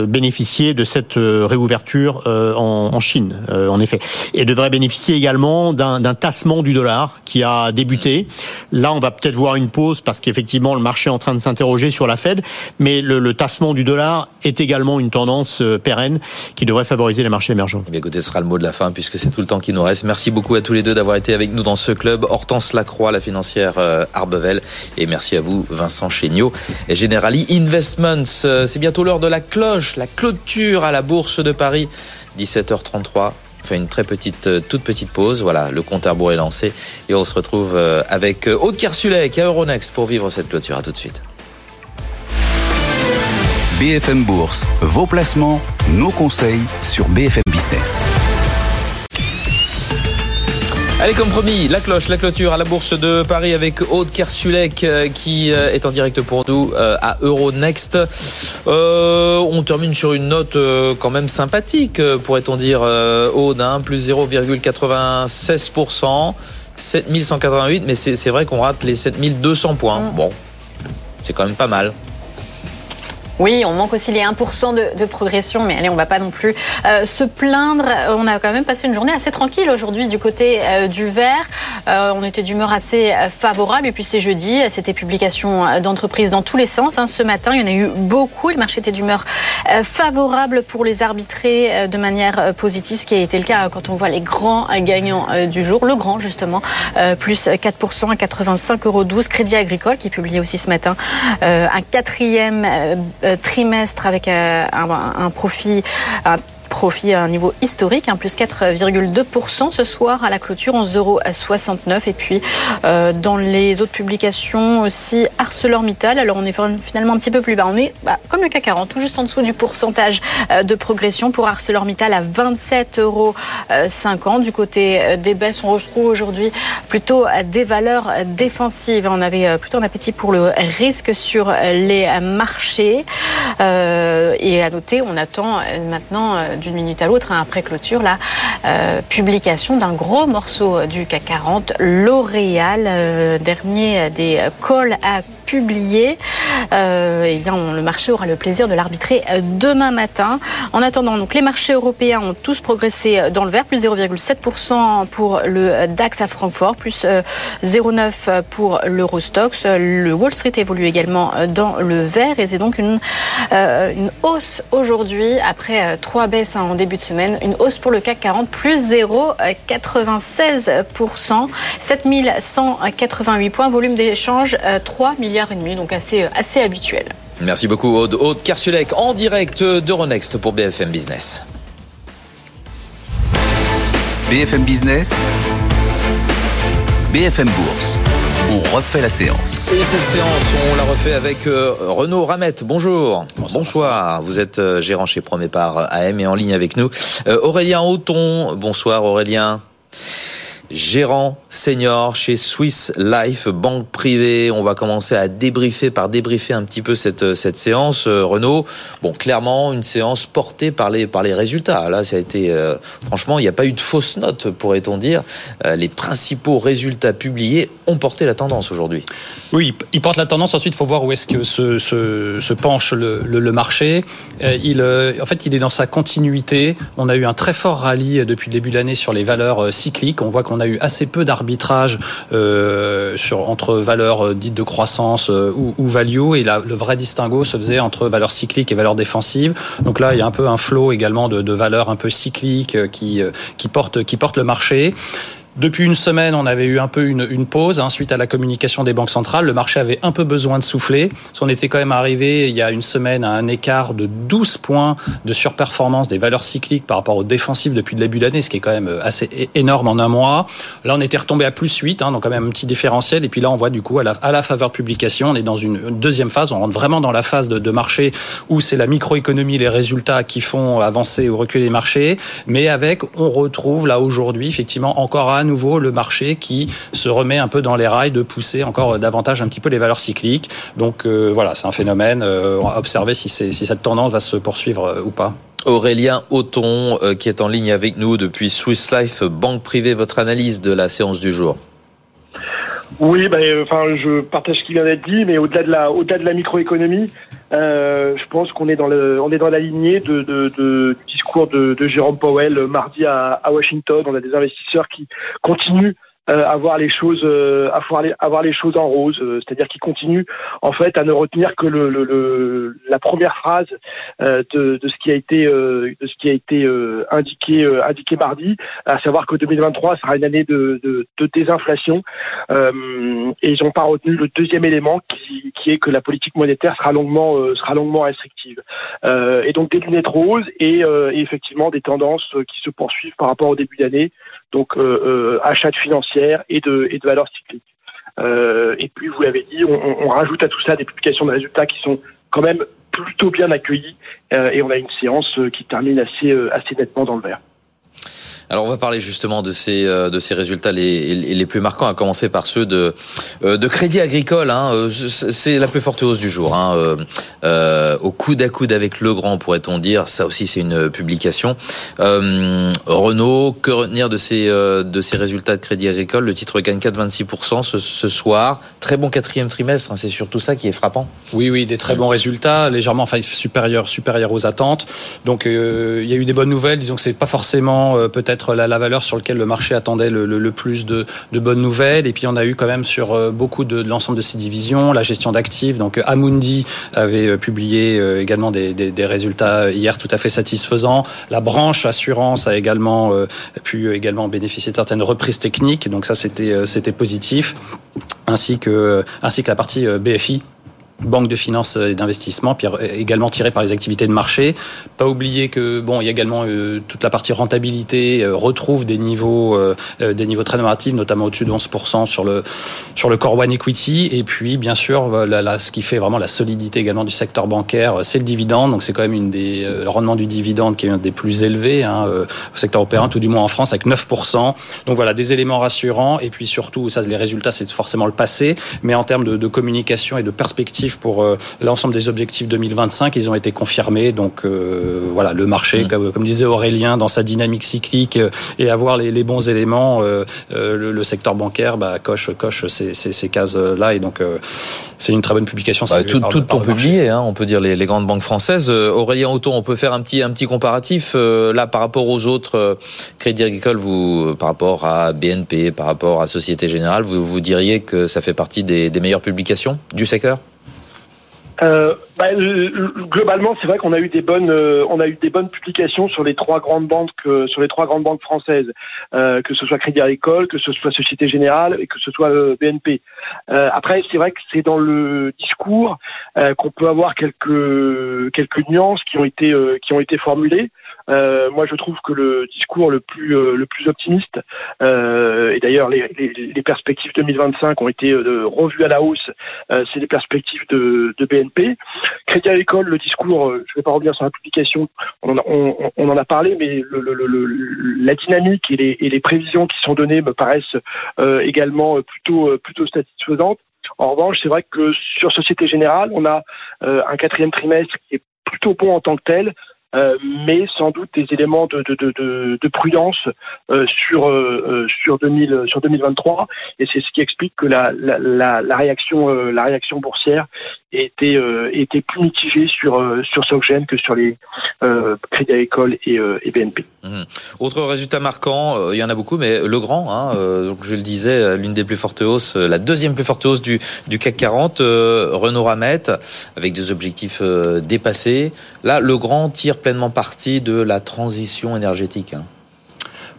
bénéficier de cette réouverture en, Chine, en effet, et devraient bénéficier également d'un tassement du dollar qui a débuté. Là, on va peut-être voir une pause parce qu'effectivement, le marché est en train de s'interroger sur la Fed, mais le, tassement du dollar est également une tendance pérenne qui devrait favoriser les marchés émergents. Eh écoutez, ce sera le mot de la fin puisque c'est tout le temps qui nous reste. Merci beaucoup à tous les deux d'avoir été avec nous dans ce club. Hortense Lacroix, la financière euh, Arbevel. Et merci à vous, Vincent Chéniaud et Generali Investments. Euh, c'est bientôt l'heure de la cloche, la clôture à la Bourse de Paris, 17h33. On fait une très petite, euh, toute petite pause. Voilà, le compte à rebours est lancé. Et on se retrouve avec Aude Kersulek à Euronext pour vivre cette clôture. À tout de suite. BFM Bourse, vos placements, nos conseils sur BFM Business. Allez, comme promis, la cloche, la clôture à la Bourse de Paris avec Aude Kersulek euh, qui euh, est en direct pour nous euh, à Euronext. on termine sur une note quand même sympathique, pourrait-on dire, Aude, hein, plus 0,96%, 7188, mais c'est vrai qu'on rate les 7200 points. Bon, c'est quand même pas mal. Oui, on manque aussi les 1% de, progression, mais allez, on va pas non plus euh, se plaindre. On a quand même passé une journée assez tranquille aujourd'hui du côté euh, du vert. Euh, on était d'humeur assez favorable. Et puis c'est jeudi, c'était publication d'entreprises dans tous les sens. Hein. Ce matin, il y en a eu beaucoup. Le marché était d'humeur favorable pour les arbitrer de manière positive, ce qui a été le cas quand on voit les grands gagnants du jour. Le grand, justement, plus 4% à 85,12 euros. Crédit Agricole qui publiait aussi ce matin un quatrième trimestre avec euh, un, profit, un profit à un niveau historique, un plus 4,2% ce soir à la clôture, 11,69 euros. Et puis euh, dans les autres publications aussi, ArcelorMittal, alors on est finalement un petit peu plus bas. On est bah, comme le CAC 40, tout juste en dessous du pourcentage euh, de progression pour ArcelorMittal à 27,50 euros. Du côté euh, des baisses, on retrouve aujourd'hui plutôt des valeurs défensives. On avait plutôt un appétit pour le risque sur les marchés. Euh, et à noter, on attend maintenant d'une minute à l'autre, hein, après clôture, la euh, publication d'un gros morceau du CAC 40, L'Oréal, euh, dernier des calls à publié. Euh, eh bien, on, le marché aura le plaisir de l'arbitrer euh, demain matin. En attendant, donc les marchés européens ont tous progressé euh, dans le vert, plus 0,7% pour le DAX à Francfort, plus 0,9% pour l'Eurostox. Le Wall Street évolue également dans le vert et c'est donc une, une hausse aujourd'hui après trois baisses hein, en début de semaine. Une hausse pour le CAC 40, plus 0,96%, 7188 points, volume d'échange 3 millions et demi, donc assez, euh, assez habituel. Merci beaucoup Aude. Aude Kersulek en direct d'Euronext pour BFM Business. BFM Business, BFM Bourse. On refait la séance. Et cette séance, on la refait avec euh, Renaud Ramette. Bonjour. Bonsoir. bonsoir. Vous êtes euh, gérant chez Promépar AM et en ligne avec nous. Euh, Aurélien Auton. Bonsoir Aurélien gérant senior chez Swiss Life, banque privée. On va commencer à débriefer, par débriefer un petit peu cette, cette séance. Euh, Renaud, bon, clairement, une séance portée par les, par les résultats. Là, ça a été, euh, franchement, il n'y a pas eu de fausse note, pourrait-on dire. Euh, les principaux résultats publiés ont porté la tendance aujourd'hui. Oui, ils portent la tendance. Ensuite, il faut voir où est-ce que se, penche le, marché. Euh, il, euh, en fait, il est dans sa continuité. On a eu un très fort rallye depuis le début de l'année sur les valeurs cycliques. On voit qu'on a eu assez peu d'arbitrage euh, sur entre valeurs dites de croissance ou, ou value, et le vrai distinguo se faisait entre valeurs cycliques et valeurs défensives. Donc là, il y a un peu un flot également de, valeurs un peu cycliques qui qui qui porte le marché. Depuis une semaine, on avait eu un peu une, une pause hein, suite à la communication des banques centrales. Le marché avait un peu besoin de souffler. On était quand même arrivé il y a une semaine à un écart de 12 points de surperformance des valeurs cycliques par rapport aux défensives depuis le début de l'année, ce qui est quand même assez énorme en un mois. Là, on était retombé à plus 8, hein, donc quand même un petit différentiel. Et puis là, on voit du coup à la, à la faveur de publication, on est dans une deuxième phase. On rentre vraiment dans la phase de, de marché où c'est la microéconomie, les résultats qui font avancer ou reculer les marchés. Mais avec, on retrouve là aujourd'hui effectivement encore nouveau le marché qui se remet un peu dans les rails de pousser encore davantage un petit peu les valeurs cycliques. Donc euh, voilà, c'est un phénomène. Euh, on va observer si, si cette tendance va se poursuivre euh, ou pas. Aurélien Auton, euh, qui est en ligne avec nous depuis Swiss Life, banque privée, votre analyse de la séance du jour oui, bah, enfin, je partage ce qui vient d'être dit, mais au-delà de la, au-delà de la microéconomie, euh, je pense qu'on est dans le, on est dans la lignée de, de, de discours de, de Jérôme Powell mardi à, à Washington. On a des investisseurs qui continuent euh, avoir les choses euh, avoir les, avoir les choses en rose. Euh, c'est-à-dire qu'ils continuent en fait à ne retenir que le, le, le la première phrase euh, de, de ce qui a été euh, de ce qui a été indiqué indiqué mardi à savoir que 2023 sera une année de, de, de désinflation. Et ils n'ont pas retenu le deuxième élément qui, qui est que la politique monétaire sera longuement sera longuement restrictive. Et donc des lunettes roses et, et effectivement des tendances qui se poursuivent par rapport au début d'année donc euh, euh, achat de financières et de, et de valeurs cycliques. Euh, et puis, vous l'avez dit, on, on, rajoute à tout ça des publications de résultats qui sont quand même plutôt bien accueillies, et on a une séance qui termine assez, assez nettement dans le vert. Alors on va parler justement de ces euh, de ces résultats les, les plus marquants, à commencer par ceux de euh, de Crédit Agricole. Hein. C'est la plus forte hausse du jour. Hein. Euh, au coude à coude avec Legrand, pourrait-on dire. Ça aussi, c'est une publication. Euh, Renault, que retenir de ces de ces résultats de Crédit Agricole? Le titre gagne 4,26% ce, ce soir. Très bon quatrième trimestre. Hein. C'est surtout ça qui est frappant. Oui, oui, des très bons résultats, légèrement enfin supérieurs supérieurs aux attentes. Donc il y a eu des bonnes nouvelles. Disons que c'est pas forcément peut-être la, la, valeur sur laquelle le marché attendait le, plus de, bonnes nouvelles. Et puis on a eu quand même sur euh, beaucoup de, l'ensemble de ces divisions la gestion d'actifs. Donc Amundi avait euh, publié euh, également des, des, des, résultats hier tout à fait satisfaisants. La branche assurance a également pu également bénéficier de certaines reprises techniques. Donc ça c'était c'était positif ainsi que ainsi que la partie BFI banque de finances et d'investissement, puis également tiré par les activités de marché. Pas oublier que bon, il y a également euh, toute la partie rentabilité euh, retrouve des niveaux euh, des niveaux très normatifs, notamment au-dessus de 11% sur le sur le core one equity. Et puis bien sûr, là, ce qui fait vraiment la solidité également du secteur bancaire, c'est le dividende. Donc c'est quand même une des le rendement du dividende qui est un des plus élevés hein, au secteur opérant, tout du moins en France, avec 9%. Donc voilà, des éléments rassurants. Et puis surtout, ça, les résultats, c'est forcément le passé, mais en termes de communication et de perspective pour euh, l'ensemble des objectifs 2025. Ils ont été confirmés. Donc euh, voilà, le marché, mm. comme, disait Aurélien, dans sa dynamique cyclique euh, et avoir les, bons éléments, le, secteur bancaire bah, coche, coche ces, ces, cases-là. Et donc c'est une très bonne publication. Bah, tout, tout ont publié, hein, on peut dire les, grandes banques françaises. Aurélien Auton, on peut faire un petit, un petit comparatif là par rapport aux autres crédits agricoles, vous, par rapport à BNP, par rapport à Société Générale, vous, vous diriez que ça fait partie des meilleures publications du secteur? Euh, bah, globalement, c'est vrai qu'on a eu des bonnes, euh, on a eu des bonnes publications sur les trois grandes banques, euh, sur les trois grandes banques françaises, euh, que ce soit Crédit Agricole, que ce soit Société Générale et que ce soit BNP. après, c'est vrai que c'est dans le discours qu'on peut avoir quelques quelques nuances qui ont été qui ont été formulées. Euh, moi, je trouve que le discours le plus euh, le plus optimiste, euh, et d'ailleurs les, les, les, perspectives 2025 ont été euh, revues à la hausse, c'est les perspectives de, de, BNP. Crédit Agricole, le discours, je ne vais pas revenir sur la publication, on en a, on, en a parlé, mais le, le, la dynamique et les, et les, prévisions qui sont données me paraissent également plutôt plutôt satisfaisantes. En revanche, c'est vrai que sur Société Générale, on a un quatrième trimestre qui est plutôt bon en tant que tel, euh, mais sans doute des éléments de, de, de, de prudence euh, sur euh, sur 2000 sur 2023 et c'est ce qui explique que la la, la, réaction la réaction boursière était était plus mitigée sur sur que sur les Crédits Agricole et, et BNP. Mmh. Autre résultat marquant, il y en a beaucoup, mais le grand, hein, je le disais, l'une des plus fortes hausses, la deuxième plus forte hausse du, du CAC 40, Renault Ramette, avec des objectifs dépassés. Là, le grand tire pleinement partie de la transition énergétique. Hein.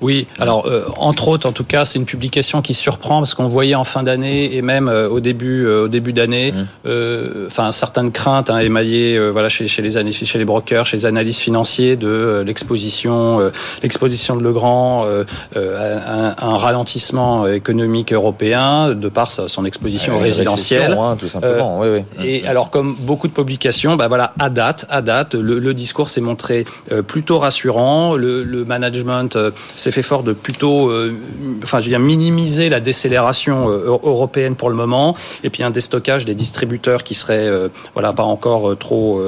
Oui, alors euh, entre autres, en tout cas, c'est une publication qui surprend parce qu'on voyait en fin d'année et même euh, au début, euh, au début d'année, mmh. enfin certaines craintes hein, émaillées, voilà, chez, chez les analystes, chez les brokers, chez les analystes financiers de l'exposition, l'exposition de Legrand à, un ralentissement économique européen de par son exposition résidentielle, hein, tout simplement. Oui, oui. Et mmh. alors, comme beaucoup de publications, bah voilà, à date, à date, le, le discours s'est montré plutôt rassurant. Le, le management s'est fait fort de plutôt, euh, enfin, je veux dire, minimiser la décélération euh, européenne pour le moment, et puis un déstockage des distributeurs qui serait, euh, voilà, pas encore trop,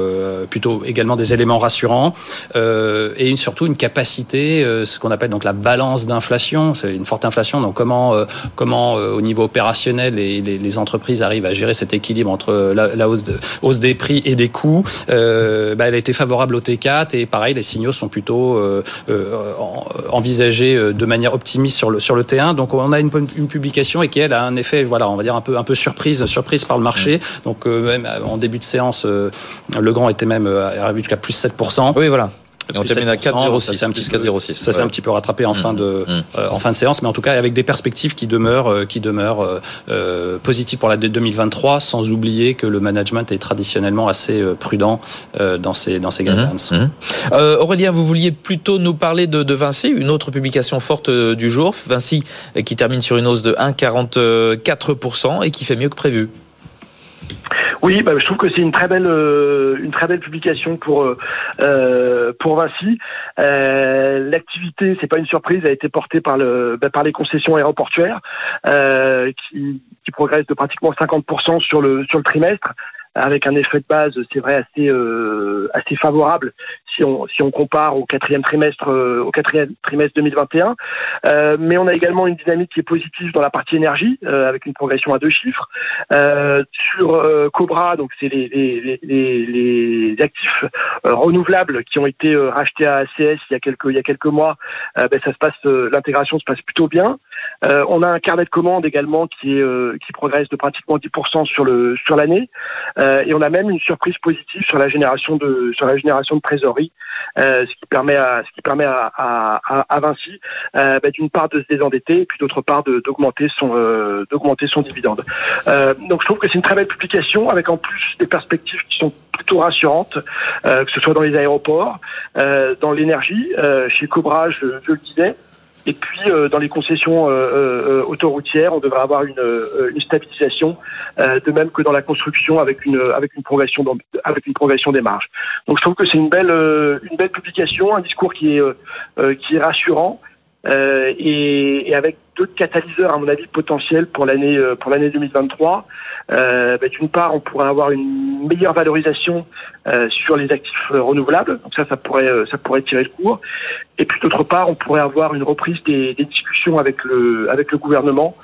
plutôt également des éléments rassurants, et surtout une capacité, ce qu'on appelle donc la balance d'inflation, c'est une forte inflation, donc comment, comment au niveau opérationnel les, les, les, entreprises arrivent à gérer cet équilibre entre la, la hausse, de, hausse des prix et des coûts, bah, elle a été favorable au T4 et pareil, les signaux sont plutôt envisagés euh, de manière optimiste sur le sur le T1. Donc on a une, une publication et qui elle a un effet, voilà, on va dire un peu un peu surprise surprise par le marché. Donc euh, même euh, en début de séance, le grand était même arrivé jusqu'à plus 7%. Oui, voilà. Et on termine à 4,06. Ça s'est un, petit peu rattrapé en, fin de, mmh. euh, en fin de séance, mais en tout cas avec des perspectives qui demeurent, euh, qui demeurent euh, euh positives pour la 2023, sans oublier que le management est traditionnellement assez prudent dans ses, dans ses mmh. guidelines. Mmh. Aurélien, vous vouliez plutôt nous parler de, de Vinci, une autre publication forte du jour. Vinci qui termine sur une hausse de 1,44% et qui fait mieux que prévu. Oui, bah, je trouve que c'est une très belle, euh, une très belle publication pour euh, euh pour Vinci. Euh, L'activité, c'est pas une surprise, a été portée par le bah, par les concessions aéroportuaires euh, qui, qui progressent de pratiquement 50% sur le sur le trimestre avec un effet de base, c'est vrai, assez euh, assez favorable si on si on compare au quatrième trimestre euh, au quatrième trimestre 2021. Euh, mais on a également une dynamique qui est positive dans la partie énergie euh, avec une progression à deux chiffres. Euh, sur Cobra, donc c'est les, les, les, les, actifs renouvelables qui ont été rachetés à ACS il y a quelques il y a quelques mois. ben ça se passe, l'intégration se passe plutôt bien. on a un carnet de commandes également qui qui progresse de pratiquement 10% sur le sur l'année. Euh, et on a même une surprise positive sur la génération de sur la génération de trésorerie, euh, ce qui permet à ce qui permet à, à, à Vinci euh, bah, d'une part de se désendetter et puis d'autre part d'augmenter son d'augmenter son dividende. donc je trouve que c'est une très belle publication avec en plus des perspectives qui sont plutôt rassurantes, que ce soit dans les aéroports, dans l'énergie. chez Cobra, je, je le disais, et puis euh, dans les concessions euh, euh, autoroutières, on devrait avoir une, une stabilisation, de même que dans la construction avec une avec une progression avec une progression des marges. Donc je trouve que c'est une belle une belle publication, un discours qui est qui est rassurant. Euh, et, et, avec d'autres catalyseurs à mon avis potentiels pour l'année pour l'année 2023. Euh, bah, D'une part, on pourrait avoir une meilleure valorisation euh, sur les actifs renouvelables, donc ça, ça pourrait ça pourrait tirer le cours. Et puis d'autre part, on pourrait avoir une reprise des, des, discussions avec le avec le gouvernement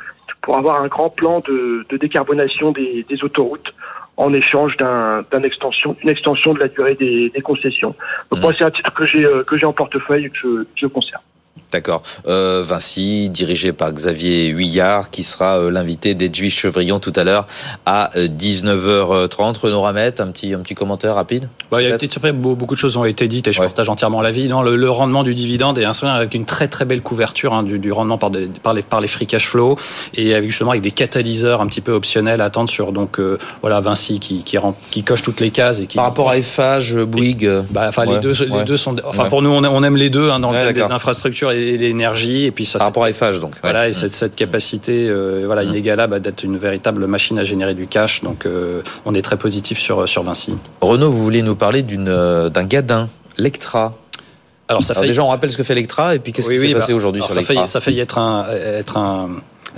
pour avoir un grand plan de, de décarbonation des, des autoroutes en échange d'un extension, d'une extension de la durée des, des concessions. Donc moi, mmh. c'est un titre que j'ai que j'ai en portefeuille et que je, que je conserve. D'accord. Euh, Vinci, dirigé par Xavier Huillard, qui sera euh, l'invité d'Edwige Chevrillon tout à l'heure à 19h30. Renaud Ramette, un petit, un petit commentaire rapide? Bah, Il y a une petite surprise, beaucoup de choses ont été dites et je partage entièrement l'avis. Non, le, le, rendement du dividende est un avec une très très belle couverture hein, du, du, rendement par, des, par, les, par les free cash flow et avec justement avec des catalyseurs un petit peu optionnels à attendre sur donc euh, voilà Vinci qui, qui, qui, coche toutes les cases et qui par rapport à FH, Bouygues, bah, enfin les deux les deux sont enfin pour nous on, aime les deux hein, dans le des infrastructures et l'énergie et puis ça par rapport à FH donc voilà et cette, cette capacité euh, voilà inégalable d'être une véritable machine à générer du cash donc euh, on est très positif sur sur Vinci. Renaud, vous voulez nous parler d'une euh, d'un gadin, Lectra. Alors ça fait déjà on rappelle ce que fait Lectra et puis qu'est-ce qui s'est passé bah, aujourd'hui sur ça Lectra. ça fait être un être un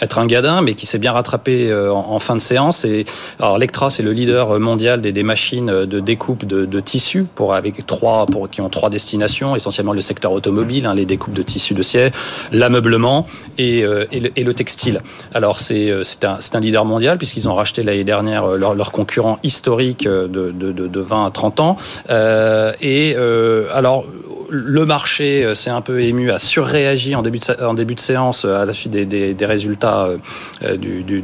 être un gadin, mais qui s'est bien rattrapé euh, en, fin de séance. Et alors Lectra, c'est le leader mondial des, des machines de découpe de, de tissus pour avec trois pour qui ont trois destinations, essentiellement le secteur automobile, hein, les découpes de tissus de siège, l'ameublement et, euh, et, le, et, le, textile. Alors c'est euh, c'est un, un leader mondial puisqu'ils ont racheté l'année dernière leur, leur, concurrent historique de, de, de, 20 à 30 ans. Euh, et alors le marché s'est un peu ému, a surréagi en début de, en début de séance à la suite des, des, des résultats euh, euh, du, du,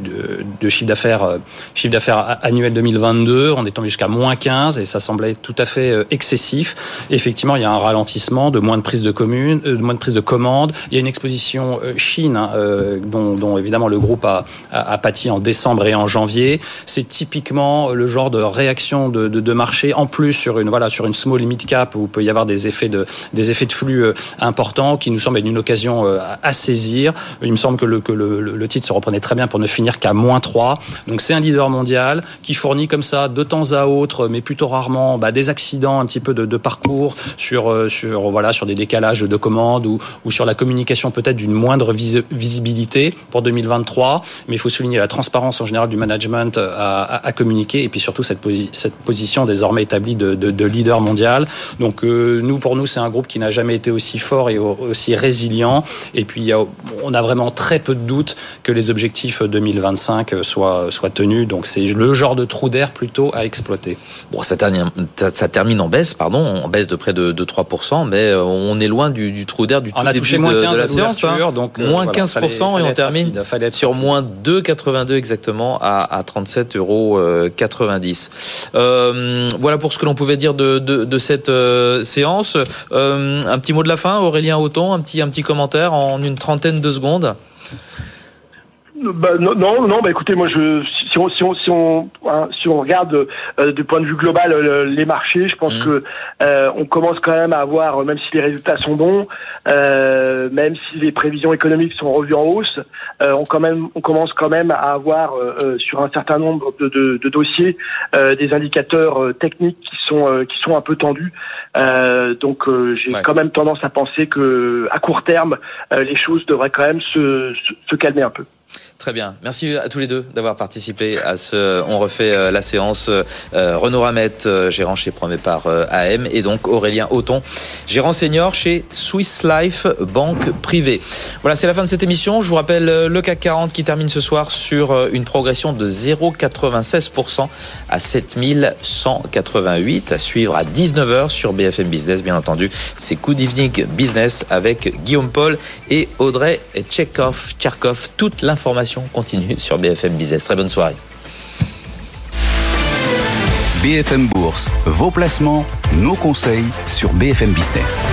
de, chiffre d'affaires euh, chiffre d'affaires annuel 2022. On est tombé jusqu'à moins 15 et ça semblait tout à fait excessif. effectivement, il y a un ralentissement de moins de prise de communes, de moins de prise de commandes. Il y a une exposition Chine hein, dont, dont, évidemment le groupe a, a, pâti en décembre et en janvier. C'est typiquement le genre de réaction de, de, de, marché en plus sur une voilà sur une small mid cap où il peut y avoir des effets de des effets de flux importants qui nous semblent être une occasion à saisir. Il me semble que le, titre se reprenait très bien pour ne finir qu'à moins 3. Donc c'est un leader mondial qui fournit comme ça de temps à autre, mais plutôt rarement, bah, des accidents un petit peu de, parcours sur euh, sur voilà sur des décalages de commandes ou, sur la communication peut-être d'une moindre visibilité pour 2023. Mais il faut souligner la transparence en général du management à, communiquer et puis surtout cette, posi cette position désormais établie de, de, de leader mondial. Donc euh, nous pour nous c'est un groupe qui n'a jamais été aussi fort et aussi résilient. Et puis il y a, on a vraiment très peu de doutes que les objectifs 2025 soient, soient tenus. Donc c'est le genre de trou d'air plutôt à exploiter. Bon, ça termine, ça termine en baisse, pardon, en baisse de près de, de 3%, mais euh, on est loin du, du trou d'air du tout on a début moins de, 15 de la séance. Hein. Donc, euh, moins voilà, 15% fallait, fallait et on termine rapide, sur moins 2,82 exactement à, à 37,90 euros. Euh, voilà pour ce que l'on pouvait dire de cette euh, séance. Euh, un petit mot de la fin, Aurélien Auton, un petit, un petit commentaire en une trentaine de secondes. Bah, non, non, bah écoutez, moi, je, si on si on si on, hein, si on regarde euh, du point de vue global euh, les marchés, je pense mmh. que euh, on commence quand même à avoir, même si les résultats sont bons, même si les prévisions économiques sont revues en hausse, on quand même on commence quand même à avoir sur un certain nombre de, de, de dossiers des indicateurs techniques qui sont qui sont un peu tendus. donc j'ai quand même tendance à penser que à court terme les choses devraient quand même se, se, se calmer un peu. Très bien. Merci à tous les deux d'avoir participé à ce On refait euh, la séance. Euh, Renaud Ramette, euh, gérant chez Promépar AM, et donc Aurélien Auton, gérant senior chez Swiss Life, banque privée. Voilà, c'est la fin de cette émission. Je vous rappelle le CAC 40 qui termine ce soir sur une progression de 0,96% à 7188 à suivre à 19h sur BFM Business, bien entendu. C'est Good Evening Business avec Guillaume Paul et Audrey Tchekhov, Tcherkov. Toute l'information continue sur BFM Business. Très bonne soirée. BFM Bourse, vos placements, nos conseils sur BFM Business.